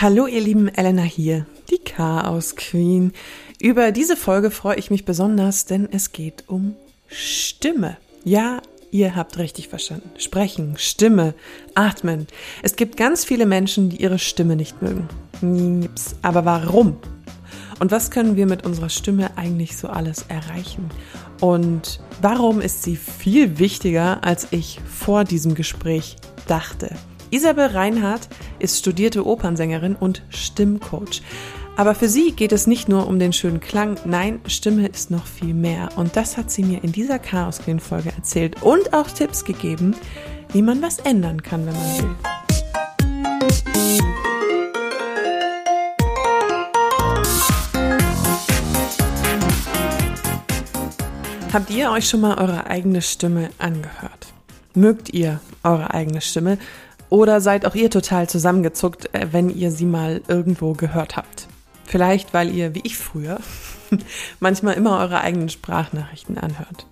Hallo ihr lieben Elena hier, die Chaos Queen. Über diese Folge freue ich mich besonders, denn es geht um Stimme. Ja, ihr habt richtig verstanden. Sprechen, Stimme, atmen. Es gibt ganz viele Menschen, die ihre Stimme nicht mögen. Aber warum? Und was können wir mit unserer Stimme eigentlich so alles erreichen? Und warum ist sie viel wichtiger, als ich vor diesem Gespräch dachte? Isabel Reinhardt ist studierte Opernsängerin und Stimmcoach. Aber für sie geht es nicht nur um den schönen Klang, nein, Stimme ist noch viel mehr. Und das hat sie mir in dieser Chaos Clean Folge erzählt und auch Tipps gegeben, wie man was ändern kann, wenn man will. Habt ihr euch schon mal eure eigene Stimme angehört? Mögt ihr eure eigene Stimme? Oder seid auch ihr total zusammengezuckt, äh, wenn ihr sie mal irgendwo gehört habt? Vielleicht, weil ihr, wie ich früher, manchmal immer eure eigenen Sprachnachrichten anhört.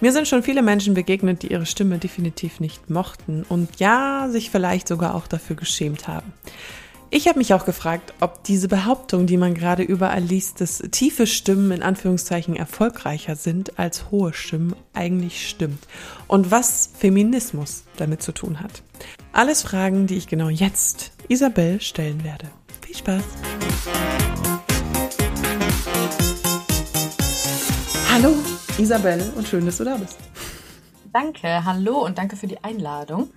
Mir sind schon viele Menschen begegnet, die ihre Stimme definitiv nicht mochten und ja, sich vielleicht sogar auch dafür geschämt haben. Ich habe mich auch gefragt, ob diese Behauptung, die man gerade überall liest, dass tiefe Stimmen in Anführungszeichen erfolgreicher sind als hohe Stimmen, eigentlich stimmt. Und was Feminismus damit zu tun hat. Alles Fragen, die ich genau jetzt Isabel stellen werde. Viel Spaß! Hallo Isabel und schön, dass du da bist. Danke, hallo und danke für die Einladung.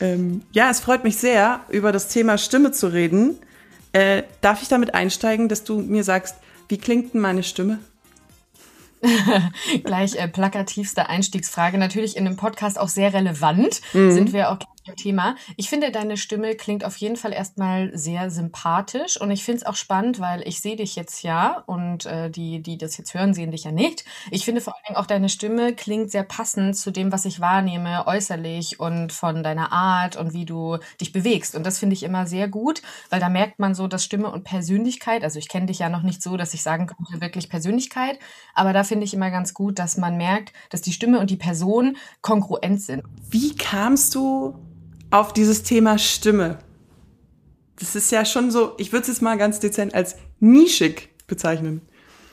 Ähm, ja, es freut mich sehr, über das Thema Stimme zu reden. Äh, darf ich damit einsteigen, dass du mir sagst, wie klingt denn meine Stimme? Gleich äh, plakativste Einstiegsfrage. Natürlich in dem Podcast auch sehr relevant. Mhm. Sind wir auch Thema. Ich finde, deine Stimme klingt auf jeden Fall erstmal sehr sympathisch und ich finde es auch spannend, weil ich sehe dich jetzt ja und äh, die, die das jetzt hören, sehen dich ja nicht. Ich finde vor allen Dingen auch deine Stimme klingt sehr passend zu dem, was ich wahrnehme, äußerlich und von deiner Art und wie du dich bewegst. Und das finde ich immer sehr gut, weil da merkt man so, dass Stimme und Persönlichkeit, also ich kenne dich ja noch nicht so, dass ich sagen könnte, wirklich Persönlichkeit, aber da finde ich immer ganz gut, dass man merkt, dass die Stimme und die Person kongruent sind. Wie kamst du auf dieses Thema Stimme. Das ist ja schon so, ich würde es jetzt mal ganz dezent als nischig bezeichnen.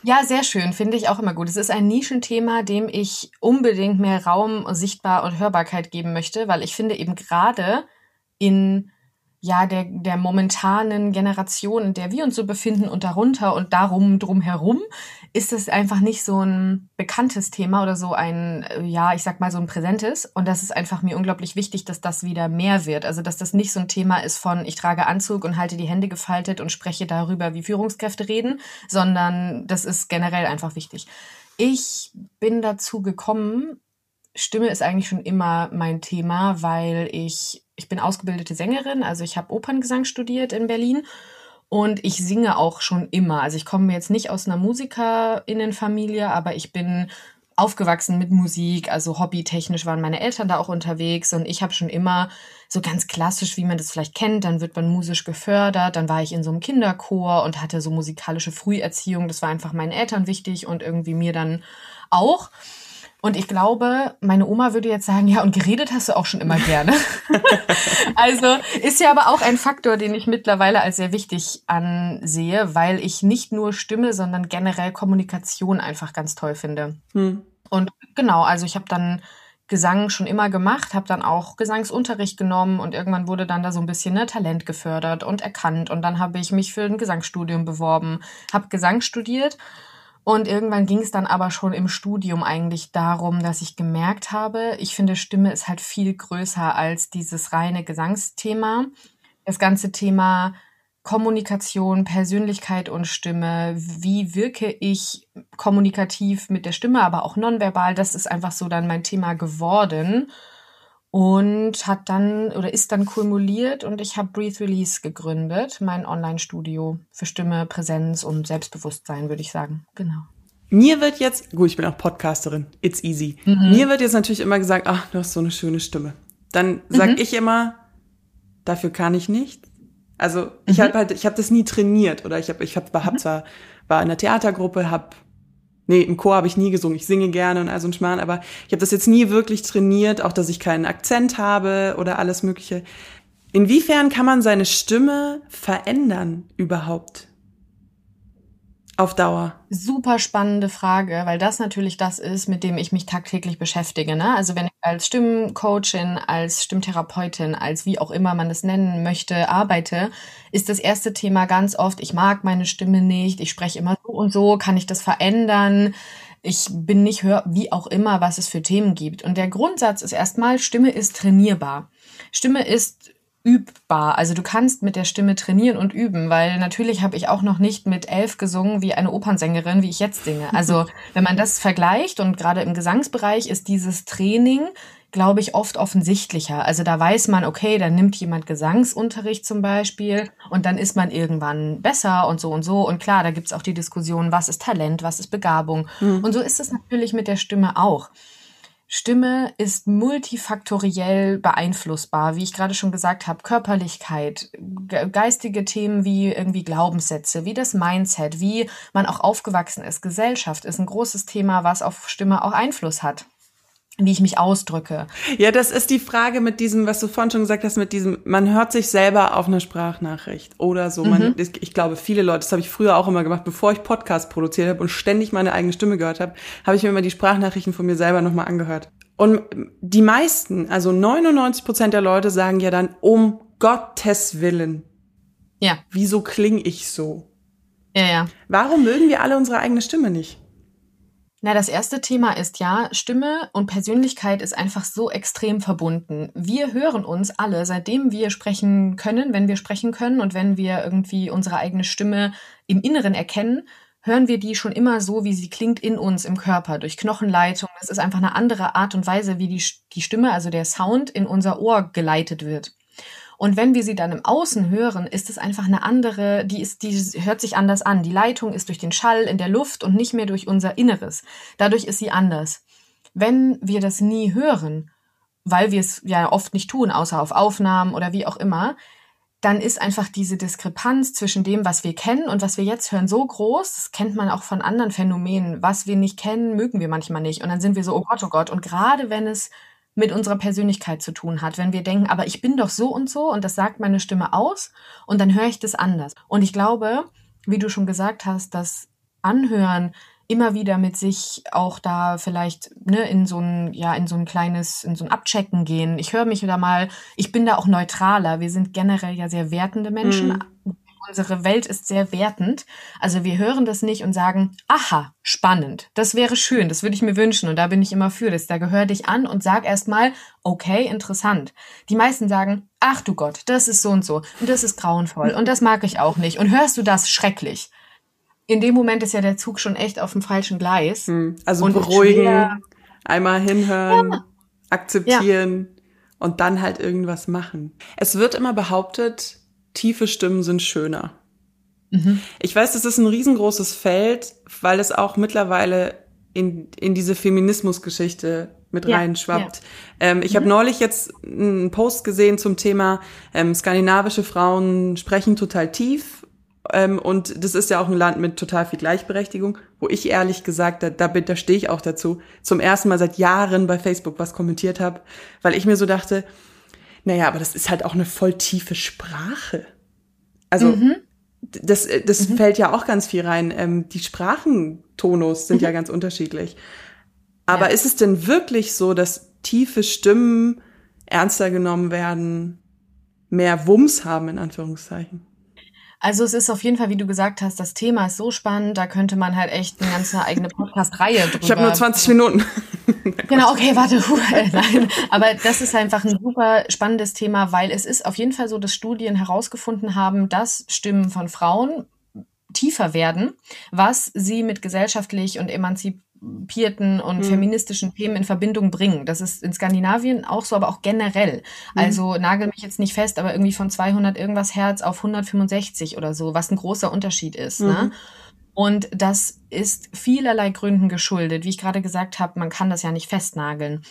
Ja, sehr schön, finde ich auch immer gut. Es ist ein Nischenthema, dem ich unbedingt mehr Raum, Sichtbar und Hörbarkeit geben möchte, weil ich finde eben gerade in ja, der, der momentanen Generation, in der wir uns so befinden und darunter und darum drumherum, ist es einfach nicht so ein bekanntes Thema oder so ein, äh, ja, ich sag mal so ein präsentes. Und das ist einfach mir unglaublich wichtig, dass das wieder mehr wird. Also, dass das nicht so ein Thema ist von, ich trage Anzug und halte die Hände gefaltet und spreche darüber, wie Führungskräfte reden, sondern das ist generell einfach wichtig. Ich bin dazu gekommen, Stimme ist eigentlich schon immer mein Thema, weil ich ich bin ausgebildete Sängerin, also ich habe Operngesang studiert in Berlin und ich singe auch schon immer. Also ich komme jetzt nicht aus einer Musikerinnenfamilie, aber ich bin aufgewachsen mit Musik, also hobbytechnisch waren meine Eltern da auch unterwegs und ich habe schon immer so ganz klassisch, wie man das vielleicht kennt, dann wird man musisch gefördert, dann war ich in so einem Kinderchor und hatte so musikalische Früherziehung, das war einfach meinen Eltern wichtig und irgendwie mir dann auch. Und ich glaube, meine Oma würde jetzt sagen, ja, und geredet hast du auch schon immer gerne. also ist ja aber auch ein Faktor, den ich mittlerweile als sehr wichtig ansehe, weil ich nicht nur Stimme, sondern generell Kommunikation einfach ganz toll finde. Hm. Und genau, also ich habe dann Gesang schon immer gemacht, habe dann auch Gesangsunterricht genommen und irgendwann wurde dann da so ein bisschen ne, Talent gefördert und erkannt. Und dann habe ich mich für ein Gesangsstudium beworben, habe Gesang studiert und irgendwann ging es dann aber schon im Studium eigentlich darum, dass ich gemerkt habe, ich finde, Stimme ist halt viel größer als dieses reine Gesangsthema. Das ganze Thema Kommunikation, Persönlichkeit und Stimme, wie wirke ich kommunikativ mit der Stimme, aber auch nonverbal, das ist einfach so dann mein Thema geworden und hat dann oder ist dann kumuliert und ich habe Breathe Release gegründet, mein Online-Studio für Stimme, Präsenz und Selbstbewusstsein, würde ich sagen. Genau. Mir wird jetzt, gut, ich bin auch Podcasterin, it's easy. Mhm. Mir wird jetzt natürlich immer gesagt, ach, du hast so eine schöne Stimme. Dann sag mhm. ich immer, dafür kann ich nicht. Also ich mhm. habe halt, ich habe das nie trainiert oder ich habe, ich habe, hab mhm. zwar war in der Theatergruppe, habe Nee, im Chor habe ich nie gesungen. Ich singe gerne und all so ein Schmarrn, aber ich habe das jetzt nie wirklich trainiert, auch dass ich keinen Akzent habe oder alles Mögliche. Inwiefern kann man seine Stimme verändern überhaupt? Auf Dauer. Super spannende Frage, weil das natürlich das ist, mit dem ich mich tagtäglich beschäftige. Ne? Also wenn ich als Stimmcoachin, als Stimmtherapeutin, als wie auch immer man das nennen möchte, arbeite, ist das erste Thema ganz oft, ich mag meine Stimme nicht, ich spreche immer so und so, kann ich das verändern? Ich bin nicht hör, wie auch immer, was es für Themen gibt. Und der Grundsatz ist erstmal, Stimme ist trainierbar. Stimme ist übbar. Also du kannst mit der Stimme trainieren und üben, weil natürlich habe ich auch noch nicht mit elf gesungen wie eine Opernsängerin, wie ich jetzt singe. Also wenn man das vergleicht und gerade im Gesangsbereich ist dieses Training, glaube ich, oft offensichtlicher. Also da weiß man, okay, da nimmt jemand Gesangsunterricht zum Beispiel und dann ist man irgendwann besser und so und so. Und klar, da gibt's auch die Diskussion, was ist Talent, was ist Begabung. Mhm. Und so ist es natürlich mit der Stimme auch. Stimme ist multifaktoriell beeinflussbar, wie ich gerade schon gesagt habe, Körperlichkeit, geistige Themen wie irgendwie Glaubenssätze, wie das Mindset, wie man auch aufgewachsen ist, Gesellschaft ist ein großes Thema, was auf Stimme auch Einfluss hat wie ich mich ausdrücke. Ja, das ist die Frage mit diesem, was du vorhin schon gesagt hast, mit diesem, man hört sich selber auf eine Sprachnachricht oder so. Mhm. Man, ich glaube, viele Leute, das habe ich früher auch immer gemacht, bevor ich Podcast produziert habe und ständig meine eigene Stimme gehört habe, habe ich mir immer die Sprachnachrichten von mir selber nochmal angehört. Und die meisten, also 99 Prozent der Leute sagen ja dann, um Gottes Willen. Ja. Wieso klinge ich so? Ja, ja. Warum mögen wir alle unsere eigene Stimme nicht? Na, das erste Thema ist ja, Stimme und Persönlichkeit ist einfach so extrem verbunden. Wir hören uns alle, seitdem wir sprechen können, wenn wir sprechen können und wenn wir irgendwie unsere eigene Stimme im Inneren erkennen, hören wir die schon immer so, wie sie klingt in uns im Körper, durch Knochenleitung. Es ist einfach eine andere Art und Weise, wie die, die Stimme, also der Sound in unser Ohr geleitet wird. Und wenn wir sie dann im Außen hören, ist es einfach eine andere, die ist, die hört sich anders an. Die Leitung ist durch den Schall in der Luft und nicht mehr durch unser Inneres. Dadurch ist sie anders. Wenn wir das nie hören, weil wir es ja oft nicht tun, außer auf Aufnahmen oder wie auch immer, dann ist einfach diese Diskrepanz zwischen dem, was wir kennen und was wir jetzt hören, so groß. Das kennt man auch von anderen Phänomenen. Was wir nicht kennen, mögen wir manchmal nicht. Und dann sind wir so, oh Gott, oh Gott. Und gerade wenn es mit unserer Persönlichkeit zu tun hat. Wenn wir denken, aber ich bin doch so und so und das sagt meine Stimme aus und dann höre ich das anders. Und ich glaube, wie du schon gesagt hast, das Anhören immer wieder mit sich auch da vielleicht ne, in so ein ja in so ein kleines in so ein Abchecken gehen. Ich höre mich wieder mal, ich bin da auch neutraler. Wir sind generell ja sehr wertende Menschen. Mhm unsere Welt ist sehr wertend. Also wir hören das nicht und sagen, aha, spannend, das wäre schön, das würde ich mir wünschen und da bin ich immer für das. Da gehör dich an und sag erstmal, okay, interessant. Die meisten sagen, ach du Gott, das ist so und so und das ist grauenvoll und das mag ich auch nicht und hörst du das schrecklich. In dem Moment ist ja der Zug schon echt auf dem falschen Gleis. Hm, also und beruhigen, einmal hinhören, ja. akzeptieren ja. und dann halt irgendwas machen. Es wird immer behauptet, tiefe Stimmen sind schöner. Mhm. Ich weiß, das ist ein riesengroßes Feld, weil es auch mittlerweile in, in diese Feminismusgeschichte mit ja, reinschwappt. Ja. Ähm, ich mhm. habe neulich jetzt einen Post gesehen zum Thema ähm, skandinavische Frauen sprechen total tief. Ähm, und das ist ja auch ein Land mit total viel Gleichberechtigung, wo ich ehrlich gesagt, da, da, da stehe ich auch dazu, zum ersten Mal seit Jahren bei Facebook was kommentiert habe, weil ich mir so dachte, naja, aber das ist halt auch eine voll tiefe Sprache. Also mhm. das, das mhm. fällt ja auch ganz viel rein. Ähm, die Sprachentonos sind mhm. ja ganz unterschiedlich. Aber ja. ist es denn wirklich so, dass tiefe Stimmen ernster genommen werden, mehr Wumms haben, in Anführungszeichen? Also es ist auf jeden Fall, wie du gesagt hast, das Thema ist so spannend, da könnte man halt echt eine ganze eigene Podcast-Reihe drüber. Ich habe nur 20 Minuten. genau, okay, warte. Nein. Aber das ist einfach ein super spannendes Thema, weil es ist auf jeden Fall so, dass Studien herausgefunden haben, dass Stimmen von Frauen tiefer werden, was sie mit gesellschaftlich und emanzip emanzipierten und mhm. feministischen Themen in Verbindung bringen. Das ist in Skandinavien auch so, aber auch generell. Mhm. Also nagel mich jetzt nicht fest, aber irgendwie von 200 irgendwas Hertz auf 165 oder so, was ein großer Unterschied ist. Ne? Mhm. Ne? Und das ist vielerlei Gründen geschuldet. Wie ich gerade gesagt habe, man kann das ja nicht festnageln.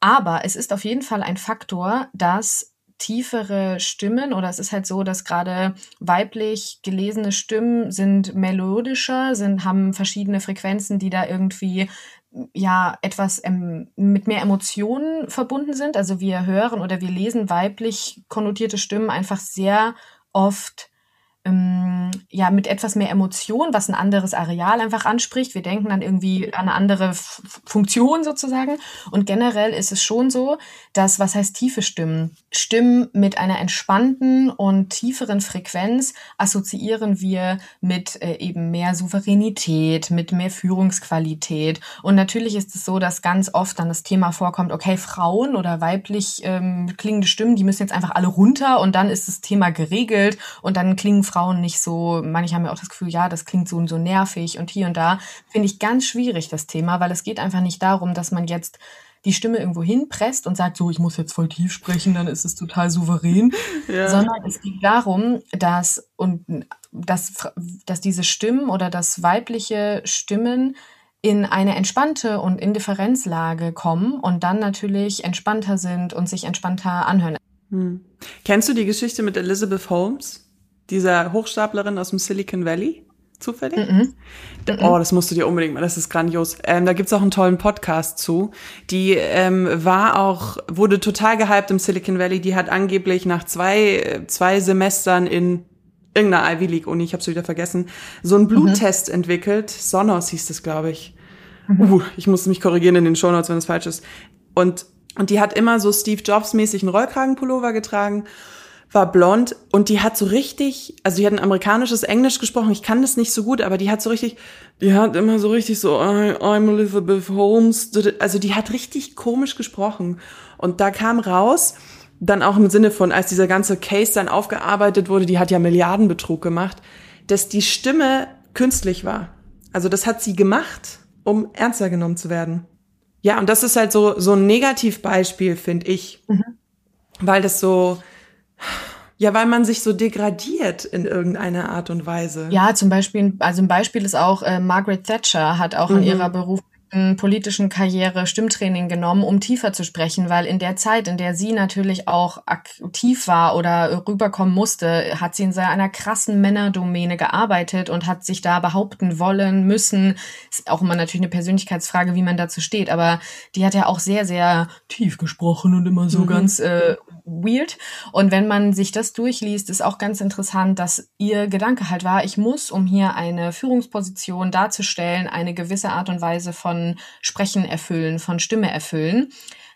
Aber es ist auf jeden Fall ein Faktor, dass tiefere Stimmen oder es ist halt so, dass gerade weiblich gelesene Stimmen sind melodischer, sind, haben verschiedene Frequenzen, die da irgendwie ja etwas ähm, mit mehr Emotionen verbunden sind. Also wir hören oder wir lesen weiblich konnotierte Stimmen einfach sehr oft ähm, ja mit etwas mehr Emotion, was ein anderes Areal einfach anspricht. Wir denken dann irgendwie an eine andere F Funktion sozusagen. Und generell ist es schon so, dass, was heißt tiefe Stimmen? Stimmen mit einer entspannten und tieferen Frequenz assoziieren wir mit äh, eben mehr Souveränität, mit mehr Führungsqualität. Und natürlich ist es so, dass ganz oft dann das Thema vorkommt, okay, Frauen oder weiblich ähm, klingende Stimmen, die müssen jetzt einfach alle runter und dann ist das Thema geregelt und dann klingen Frauen nicht so, manche haben ja auch das Gefühl, ja, das klingt so, so nervig und hier und da. Finde ich ganz schwierig, das Thema, weil es geht einfach nicht darum, dass man jetzt die Stimme irgendwo hinpresst und sagt, so, ich muss jetzt voll tief sprechen, dann ist es total souverän, ja. sondern es geht darum, dass, und, dass, dass diese Stimmen oder dass weibliche Stimmen in eine entspannte und Indifferenzlage kommen und dann natürlich entspannter sind und sich entspannter anhören. Hm. Kennst du die Geschichte mit Elizabeth Holmes? Dieser Hochstaplerin aus dem Silicon Valley? Zufällig? Mm -mm. Oh, das musst du dir unbedingt mal, das ist grandios. Ähm, da gibt's auch einen tollen Podcast zu. Die ähm, war auch, wurde total gehypt im Silicon Valley. Die hat angeblich nach zwei, zwei Semestern in irgendeiner Ivy League Uni, ich habe wieder vergessen, so einen Bluttest mhm. entwickelt. Sonos hieß das, glaube ich. Mhm. Uh, ich muss mich korrigieren in den Shownotes, wenn es falsch ist. Und, und die hat immer so Steve Jobs mäßig einen Rollkragenpullover getragen war blond und die hat so richtig, also die hat ein amerikanisches Englisch gesprochen, ich kann das nicht so gut, aber die hat so richtig, die hat immer so richtig so, I'm Elizabeth Holmes, also die hat richtig komisch gesprochen. Und da kam raus, dann auch im Sinne von, als dieser ganze Case dann aufgearbeitet wurde, die hat ja Milliardenbetrug gemacht, dass die Stimme künstlich war. Also das hat sie gemacht, um ernster genommen zu werden. Ja, und das ist halt so, so ein Negativbeispiel, finde ich. Mhm. Weil das so, ja, weil man sich so degradiert in irgendeiner Art und Weise. Ja, zum Beispiel, also ein Beispiel ist auch, äh, Margaret Thatcher hat auch mhm. in ihrer Beruf politischen Karriere Stimmtraining genommen, um tiefer zu sprechen, weil in der Zeit, in der sie natürlich auch aktiv war oder rüberkommen musste, hat sie in einer krassen Männerdomäne gearbeitet und hat sich da behaupten wollen, müssen. Ist auch immer natürlich eine Persönlichkeitsfrage, wie man dazu steht, aber die hat ja auch sehr, sehr tief gesprochen und immer so mhm. ganz äh, weird. Und wenn man sich das durchliest, ist auch ganz interessant, dass ihr Gedanke halt war, ich muss, um hier eine Führungsposition darzustellen, eine gewisse Art und Weise von Sprechen erfüllen, von Stimme erfüllen.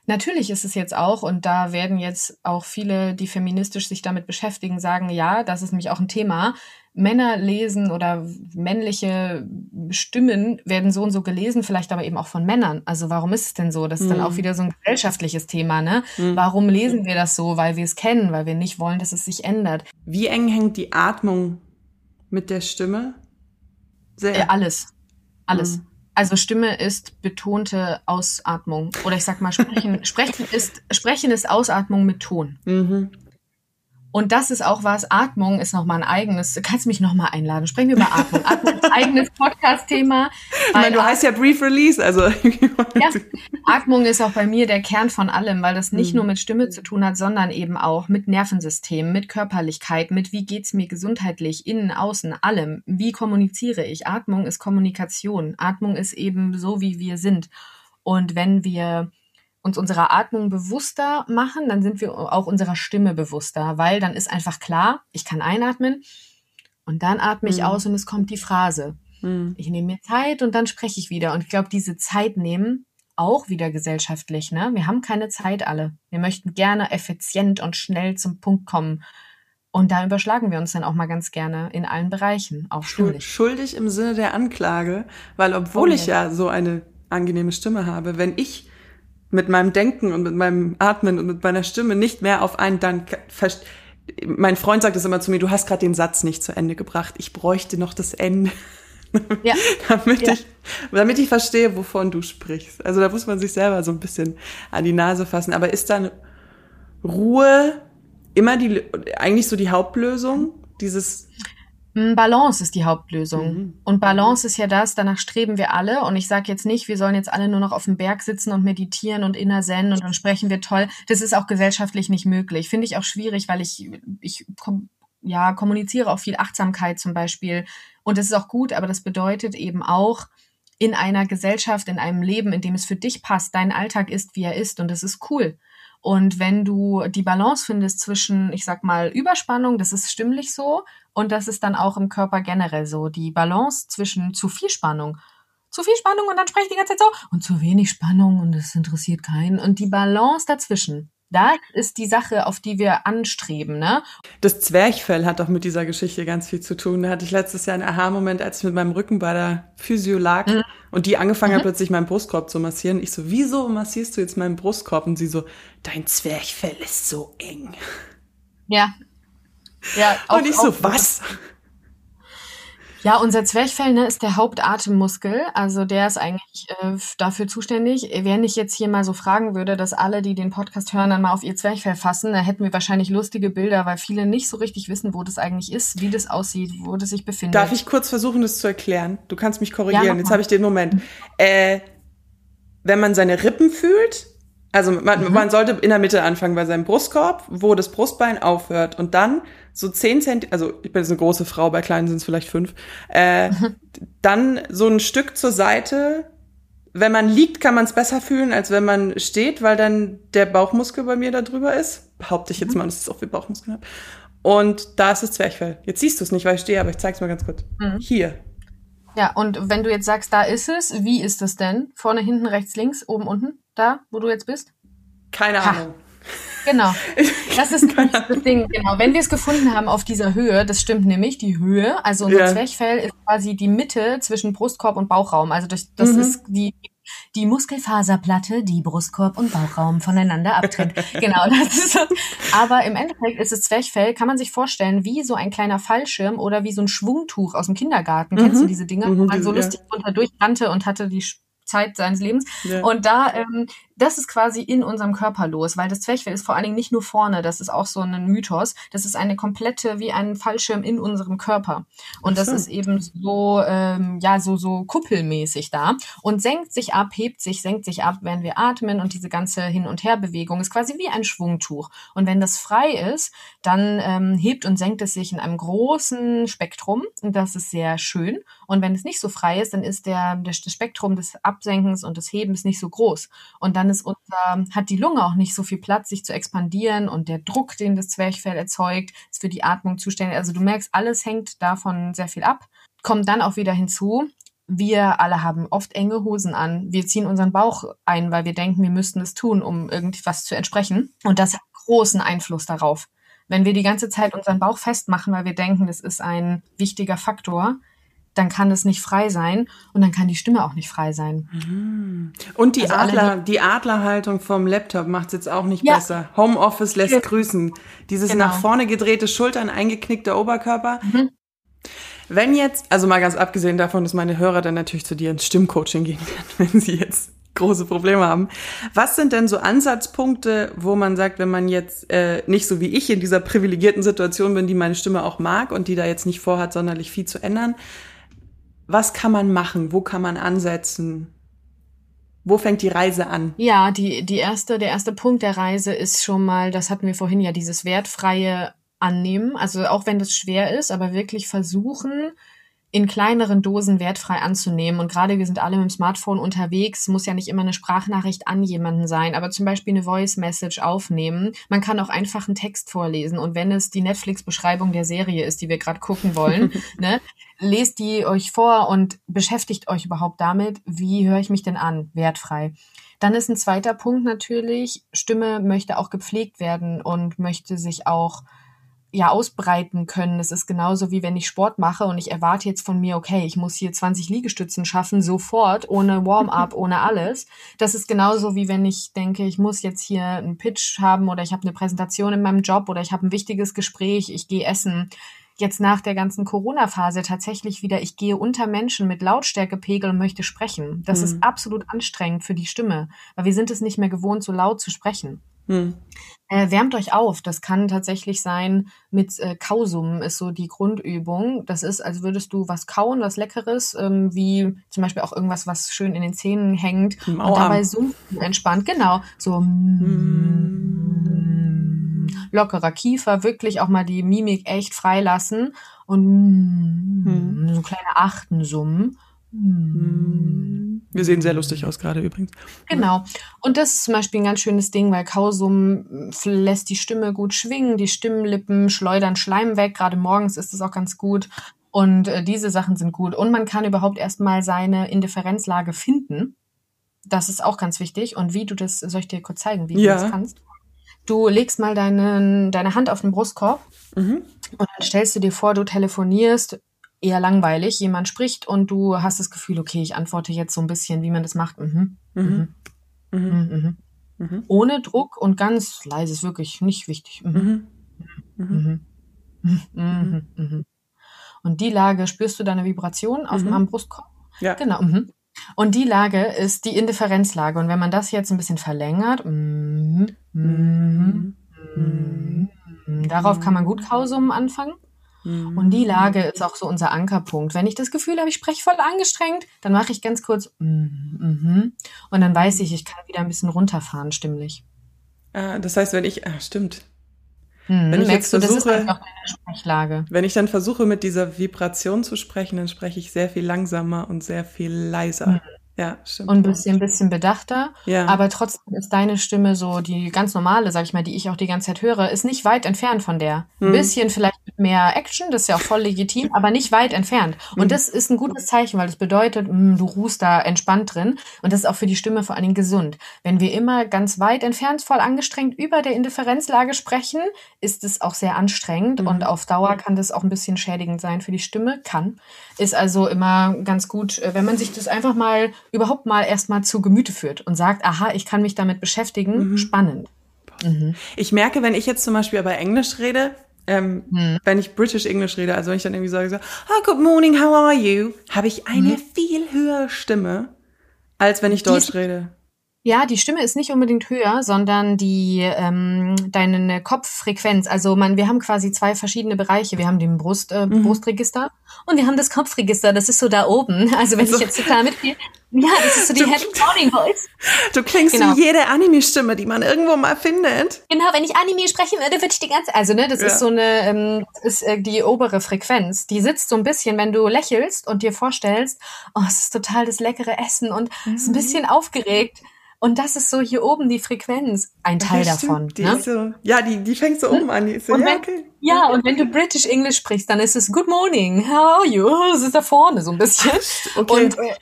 Natürlich ist es jetzt auch, und da werden jetzt auch viele, die feministisch sich damit beschäftigen, sagen, ja, das ist nämlich auch ein Thema. Männer lesen oder männliche Stimmen werden so und so gelesen, vielleicht aber eben auch von Männern. Also warum ist es denn so? Das ist mhm. dann auch mhm. wieder so ein gesellschaftliches Thema, ne? Mhm. Warum lesen wir das so? Weil wir es kennen, weil wir nicht wollen, dass es sich ändert. Wie eng hängt die Atmung mit der Stimme? Sehr. Äh, alles. Alles. Mhm. Also Stimme ist betonte Ausatmung. Oder ich sag mal, sprechen, sprechen, ist, sprechen ist Ausatmung mit Ton. Mhm. Und das ist auch was, Atmung ist nochmal ein eigenes, du kannst mich nochmal einladen, sprechen wir über Atmung. Atmung ist ein eigenes Podcast-Thema. Ich meine, du heißt ja Brief Release, also. ja, Atmung ist auch bei mir der Kern von allem, weil das nicht mhm. nur mit Stimme zu tun hat, sondern eben auch mit Nervensystem, mit Körperlichkeit, mit wie geht's mir gesundheitlich, innen, außen, allem. Wie kommuniziere ich? Atmung ist Kommunikation. Atmung ist eben so, wie wir sind. Und wenn wir uns unserer Atmung bewusster machen, dann sind wir auch unserer Stimme bewusster, weil dann ist einfach klar, ich kann einatmen und dann atme ich mhm. aus und es kommt die Phrase. Mhm. Ich nehme mir Zeit und dann spreche ich wieder. Und ich glaube, diese Zeit nehmen, auch wieder gesellschaftlich, ne? Wir haben keine Zeit alle. Wir möchten gerne effizient und schnell zum Punkt kommen. Und da überschlagen wir uns dann auch mal ganz gerne in allen Bereichen, auch schuldig. Schuldig im Sinne der Anklage, weil obwohl oh, ich ja so eine angenehme Stimme habe, wenn ich mit meinem Denken und mit meinem Atmen und mit meiner Stimme nicht mehr auf einen dann mein Freund sagt es immer zu mir, du hast gerade den Satz nicht zu Ende gebracht. Ich bräuchte noch das Ende. Ja. damit, ja. Ich, damit ich verstehe, wovon du sprichst. Also da muss man sich selber so ein bisschen an die Nase fassen. Aber ist dann Ruhe immer die, eigentlich so die Hauptlösung? Dieses Balance ist die Hauptlösung. Mhm. Und Balance ist ja das, danach streben wir alle. Und ich sage jetzt nicht, wir sollen jetzt alle nur noch auf dem Berg sitzen und meditieren und inner zen und dann sprechen wir toll. Das ist auch gesellschaftlich nicht möglich. Finde ich auch schwierig, weil ich, ich ja, kommuniziere auch viel Achtsamkeit zum Beispiel. Und das ist auch gut, aber das bedeutet eben auch, in einer Gesellschaft, in einem Leben, in dem es für dich passt, dein Alltag ist, wie er ist und das ist cool. Und wenn du die Balance findest zwischen, ich sag mal, Überspannung, das ist stimmlich so, und das ist dann auch im Körper generell so, die Balance zwischen zu viel Spannung zu viel Spannung und dann spreche ich die ganze Zeit so und zu wenig Spannung und es interessiert keinen und die Balance dazwischen. Da ist die Sache, auf die wir anstreben, ne? Das Zwerchfell hat doch mit dieser Geschichte ganz viel zu tun. Da hatte ich letztes Jahr einen Aha-Moment, als ich mit meinem Rücken bei der Physio lag mhm. und die angefangen mhm. hat, plötzlich meinen Brustkorb zu massieren. Ich so, wieso massierst du jetzt meinen Brustkorb? Und sie so, dein Zwerchfell ist so eng. Ja. Ja. Auch, und ich so, was? Ja, unser Zwerchfell ne, ist der Hauptatemmuskel. Also der ist eigentlich äh, dafür zuständig. Wenn ich jetzt hier mal so fragen würde, dass alle, die den Podcast hören, dann mal auf ihr Zwerchfell fassen, dann hätten wir wahrscheinlich lustige Bilder, weil viele nicht so richtig wissen, wo das eigentlich ist, wie das aussieht, wo das sich befindet. Darf ich kurz versuchen, das zu erklären? Du kannst mich korrigieren. Ja, jetzt habe ich den Moment. Äh, wenn man seine Rippen fühlt, also man, mhm. man sollte in der Mitte anfangen bei seinem Brustkorb, wo das Brustbein aufhört und dann so zehn Zentimeter, also ich bin jetzt eine große Frau, bei kleinen sind es vielleicht fünf, äh, dann so ein Stück zur Seite. Wenn man liegt, kann man es besser fühlen, als wenn man steht, weil dann der Bauchmuskel bei mir da drüber ist. Behaupte ich jetzt mhm. mal, dass ich auch viel Bauchmuskeln habe. Und da ist das Zwerchfell. Jetzt siehst du es nicht, weil ich stehe, aber ich zeig's mal ganz kurz. Mhm. Hier. Ja, und wenn du jetzt sagst, da ist es, wie ist es denn? Vorne, hinten, rechts, links, oben, unten? Da, wo du jetzt bist? Keine ha. Ahnung. Genau. Das ist das Ding. Genau. Wenn wir es gefunden haben auf dieser Höhe, das stimmt nämlich, die Höhe, also unser ja. Zwerchfell ist quasi die Mitte zwischen Brustkorb und Bauchraum. Also das, das mhm. ist die, die Muskelfaserplatte, die Brustkorb und Bauchraum voneinander abtrennt. genau, das ist so. Aber im Endeffekt ist das Zwerchfell, kann man sich vorstellen, wie so ein kleiner Fallschirm oder wie so ein Schwungtuch aus dem Kindergarten. Mhm. Kennst du diese Dinge? Mhm, wo man so lustig ja. runter durchrannte und hatte die Zeit seines Lebens. Ja. Und da, ähm, das ist quasi in unserem Körper los, weil das Zwerchfell ist vor allen Dingen nicht nur vorne, das ist auch so ein Mythos, das ist eine komplette, wie ein Fallschirm in unserem Körper. Und das ist eben so, ähm, ja, so, so kuppelmäßig da und senkt sich ab, hebt sich, senkt sich ab, wenn wir atmen und diese ganze Hin- und Herbewegung ist quasi wie ein Schwungtuch. Und wenn das frei ist, dann ähm, hebt und senkt es sich in einem großen Spektrum und das ist sehr schön. Und wenn es nicht so frei ist, dann ist der, das Spektrum des Absenkens und des Hebens nicht so groß. Und dann dann ist unser, hat die Lunge auch nicht so viel Platz, sich zu expandieren und der Druck, den das Zwerchfell erzeugt, ist für die Atmung zuständig. Also du merkst, alles hängt davon sehr viel ab. Kommt dann auch wieder hinzu, wir alle haben oft enge Hosen an. Wir ziehen unseren Bauch ein, weil wir denken, wir müssten es tun, um irgendwas zu entsprechen. Und das hat großen Einfluss darauf. Wenn wir die ganze Zeit unseren Bauch festmachen, weil wir denken, das ist ein wichtiger Faktor, dann kann es nicht frei sein und dann kann die Stimme auch nicht frei sein. Mhm. Und die also Adler, die Adlerhaltung vom Laptop macht es jetzt auch nicht ja. besser. Homeoffice lässt ja. grüßen. Dieses genau. nach vorne gedrehte Schultern, eingeknickter Oberkörper. Mhm. Wenn jetzt, also mal ganz abgesehen davon, dass meine Hörer dann natürlich zu dir ins Stimmcoaching gehen werden, wenn sie jetzt große Probleme haben. Was sind denn so Ansatzpunkte, wo man sagt, wenn man jetzt äh, nicht so wie ich in dieser privilegierten Situation bin, die meine Stimme auch mag und die da jetzt nicht vorhat, sonderlich viel zu ändern, was kann man machen? Wo kann man ansetzen? Wo fängt die Reise an? Ja, die, die erste, der erste Punkt der Reise ist schon mal, das hatten wir vorhin ja, dieses wertfreie Annehmen. Also auch wenn das schwer ist, aber wirklich versuchen, in kleineren Dosen wertfrei anzunehmen. Und gerade wir sind alle mit dem Smartphone unterwegs, muss ja nicht immer eine Sprachnachricht an jemanden sein, aber zum Beispiel eine Voice Message aufnehmen. Man kann auch einfach einen Text vorlesen. Und wenn es die Netflix-Beschreibung der Serie ist, die wir gerade gucken wollen, ne, lest die euch vor und beschäftigt euch überhaupt damit, wie höre ich mich denn an, wertfrei. Dann ist ein zweiter Punkt natürlich, Stimme möchte auch gepflegt werden und möchte sich auch ja ausbreiten können. Es ist genauso wie wenn ich Sport mache und ich erwarte jetzt von mir, okay, ich muss hier 20 Liegestützen schaffen, sofort, ohne Warm-up, ohne alles. Das ist genauso wie wenn ich denke, ich muss jetzt hier einen Pitch haben oder ich habe eine Präsentation in meinem Job oder ich habe ein wichtiges Gespräch, ich gehe essen. Jetzt nach der ganzen Corona-Phase tatsächlich wieder, ich gehe unter Menschen mit Lautstärkepegel und möchte sprechen. Das mhm. ist absolut anstrengend für die Stimme, weil wir sind es nicht mehr gewohnt, so laut zu sprechen. Hm. Äh, wärmt euch auf. Das kann tatsächlich sein mit äh, Kausummen ist so die Grundübung. Das ist, als würdest du was kauen, was Leckeres, ähm, wie zum Beispiel auch irgendwas, was schön in den Zähnen hängt Im und dabei so entspannt. Genau, so mm. lockerer Kiefer, wirklich auch mal die Mimik echt freilassen und mm, hm. so kleine Achtensummen Wir sehen sehr lustig aus gerade übrigens. Genau. Und das ist zum Beispiel ein ganz schönes Ding, weil Kausum lässt die Stimme gut schwingen, die Stimmenlippen schleudern Schleim weg. Gerade morgens ist es auch ganz gut. Und äh, diese Sachen sind gut. Und man kann überhaupt erstmal seine Indifferenzlage finden. Das ist auch ganz wichtig. Und wie du das, soll ich dir kurz zeigen, wie Ja. du das kannst? Du legst mal deine, deine Hand auf den Brustkorb Mhm. und dann stellst du dir vor, du telefonierst, eher langweilig, jemand spricht und du hast das Gefühl, okay, ich antworte jetzt so ein bisschen, wie man das macht. Mhm. Mhm. Mhm. Mhm. Mhm. Ohne Druck und ganz leise, ist wirklich nicht wichtig. Mhm. Mhm. Mhm. Mhm. Mhm. Mhm. Und die Lage, spürst du deine Vibration auf Mhm. dem am Brustkorb? Ja. Genau. Mhm. Und die Lage ist die Indifferenzlage. Und wenn man das jetzt ein bisschen verlängert, mhm. Mhm. Mhm. darauf kann man gut Kausummen anfangen. Mhm. Und die Lage ist auch so unser Ankerpunkt. Wenn ich das Gefühl habe, ich spreche voll angestrengt, dann mache ich ganz kurz mhm, mhm. und dann weiß ich, ich kann wieder ein bisschen runterfahren stimmlich. Ah, das heißt, wenn ich, ah, stimmt. Mhm. Wenn ich jetzt versuche- halt. Wenn ich dann versuche, mit dieser Vibration zu sprechen, dann spreche ich sehr viel langsamer und sehr viel leiser. Mhm. Ja, stimmt. Und ein bisschen, ein bisschen bedachter. ja. Aber trotzdem ist deine Stimme so, die ganz normale, sag ich mal, die ich auch die ganze Zeit höre, ist nicht weit entfernt von der. Ein Mhm. bisschen vielleicht mit mehr Action, das ist ja auch voll legitim, aber nicht weit entfernt. Und Mhm. das ist ein gutes Zeichen, weil das bedeutet, mh, du ruhst da entspannt drin. Und das ist auch für die Stimme vor allen Dingen gesund. Wenn wir immer ganz weit entfernt, voll angestrengt über der Indifferenzlage sprechen, ist es auch sehr anstrengend Mhm. und auf Dauer kann das auch ein bisschen schädigend sein für die Stimme. Kann. Ist also immer ganz gut, äh, wenn man sich das einfach mal überhaupt mal erstmal zu Gemüte führt und sagt, aha, ich kann mich damit beschäftigen. Mhm. Spannend. Mhm. Ich merke, wenn ich jetzt zum Beispiel aber Englisch rede, ähm, Mhm. wenn ich British English rede, also wenn ich dann irgendwie sage so, ah, good morning, how are you, habe ich eine Mhm. viel höhere Stimme, als wenn ich Die Deutsch ist- rede. Ja, die Stimme ist nicht unbedingt höher, sondern die ähm, deine Kopffrequenz. Also man, wir haben quasi zwei verschiedene Bereiche. Wir haben den Brust, äh, Mhm. Brustregister und wir haben das Kopfregister. Das ist so da oben. Also wenn Also- ich jetzt total mitgehe, ja, das ist so die Du- Happy Morning Voice. Du klingst Genau. wie jede Anime-Stimme, die man irgendwo mal findet. Genau, wenn ich Anime sprechen würde, würde ich die ganze, also ne, das Ja. ist so eine, ähm, das ist äh, die obere Frequenz. Die sitzt so ein bisschen, wenn du lächelst und dir vorstellst, oh, es ist total das leckere Essen und es ist ein Mhm. bisschen aufgeregt. Und das ist so hier oben die Frequenz, ein Teil Ja, davon. Die Ne? so, ja, die, die fängt so oben an. Die so, Und ja, wenn- okay. Ja, und wenn du British English sprichst, dann ist es Good morning, how are you? Das ist da vorne so ein bisschen. Okay. Und äh,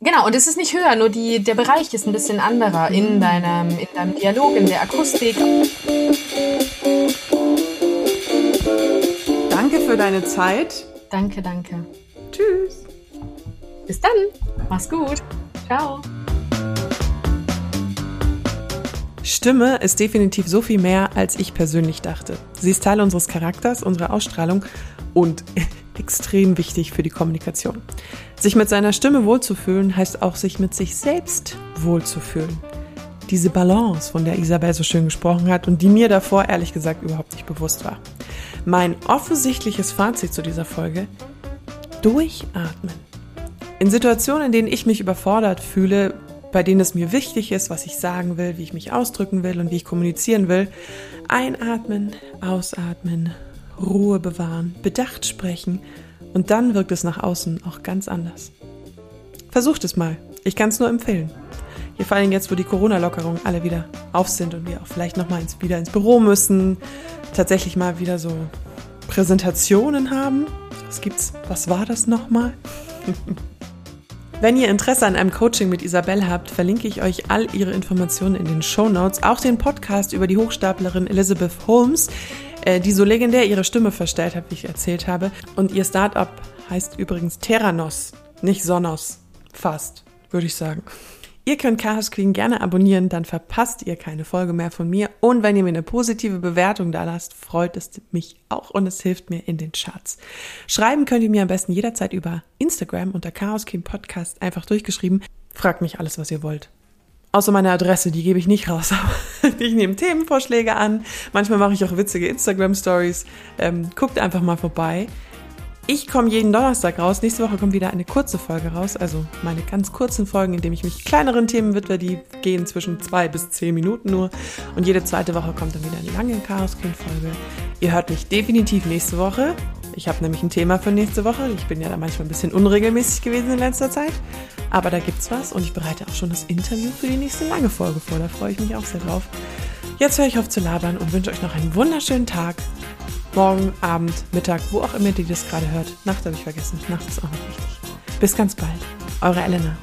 genau, und es ist nicht höher, nur die, der Bereich ist ein bisschen anderer in deinem, in deinem Dialog, in der Akustik. Danke für deine Zeit. Danke, danke. Tschüss. Bis dann. Mach's gut. Ciao. Stimme ist definitiv so viel mehr, als ich persönlich dachte. Sie ist Teil unseres Charakters, unserer Ausstrahlung und extrem wichtig für die Kommunikation. Sich mit seiner Stimme wohlzufühlen, heißt auch sich mit sich selbst wohlzufühlen. Diese Balance, von der Isabel so schön gesprochen hat und die mir davor ehrlich gesagt überhaupt nicht bewusst war. Mein offensichtliches Fazit zu dieser Folge, durchatmen. In Situationen, in denen ich mich überfordert fühle, bei denen es mir wichtig ist, was ich sagen will, wie ich mich ausdrücken will und wie ich kommunizieren will, einatmen, ausatmen, Ruhe bewahren, bedacht sprechen und dann wirkt es nach außen auch ganz anders. Versucht es mal. Ich kann es nur empfehlen. Hier vor allem jetzt, wo die Corona-Lockerungen alle wieder auf sind und wir auch vielleicht nochmal ins, wieder ins Büro müssen, tatsächlich mal wieder so Präsentationen haben. Was gibt's? Was war das nochmal? Wenn ihr Interesse an einem Coaching mit Isabel habt, verlinke ich euch all ihre Informationen in den Show Notes, auch den Podcast über die Hochstaplerin Elizabeth Holmes, die so legendär ihre Stimme verstellt hat, wie ich erzählt habe. Und ihr Startup heißt übrigens Terranos, nicht Sonos. Fast, würde ich sagen. Ihr könnt Chaos Queen gerne abonnieren, dann verpasst ihr keine Folge mehr von mir. Und wenn ihr mir eine positive Bewertung da lasst, freut es mich auch und es hilft mir in den Charts. Schreiben könnt ihr mir am besten jederzeit über Instagram unter Chaos Queen Podcast einfach durchgeschrieben. Fragt mich alles, was ihr wollt. Außer meine Adresse, die gebe ich nicht raus. Ich nehme Themenvorschläge an. Manchmal mache ich auch witzige Instagram-Stories. Ähm, guckt einfach mal vorbei. Ich komme jeden Donnerstag raus. Nächste Woche kommt wieder eine kurze Folge raus. Also meine ganz kurzen Folgen, in denen ich mich kleineren Themen widme. Die gehen zwischen zwei bis zehn Minuten nur. Und jede zweite Woche kommt dann wieder eine lange Chaos Queen Folge. Ihr hört mich definitiv nächste Woche. Ich habe nämlich ein Thema für nächste Woche. Ich bin ja da manchmal ein bisschen unregelmäßig gewesen in letzter Zeit. Aber da gibt's was und ich bereite auch schon das Interview für die nächste lange Folge vor. Da freue ich mich auch sehr drauf. Jetzt höre ich auf zu labern und wünsche euch noch einen wunderschönen Tag. Morgen, Abend, Mittag, wo auch immer ihr das gerade hört. Nacht habe ich vergessen. Nacht ist auch noch wichtig. Bis ganz bald. Eure Elena.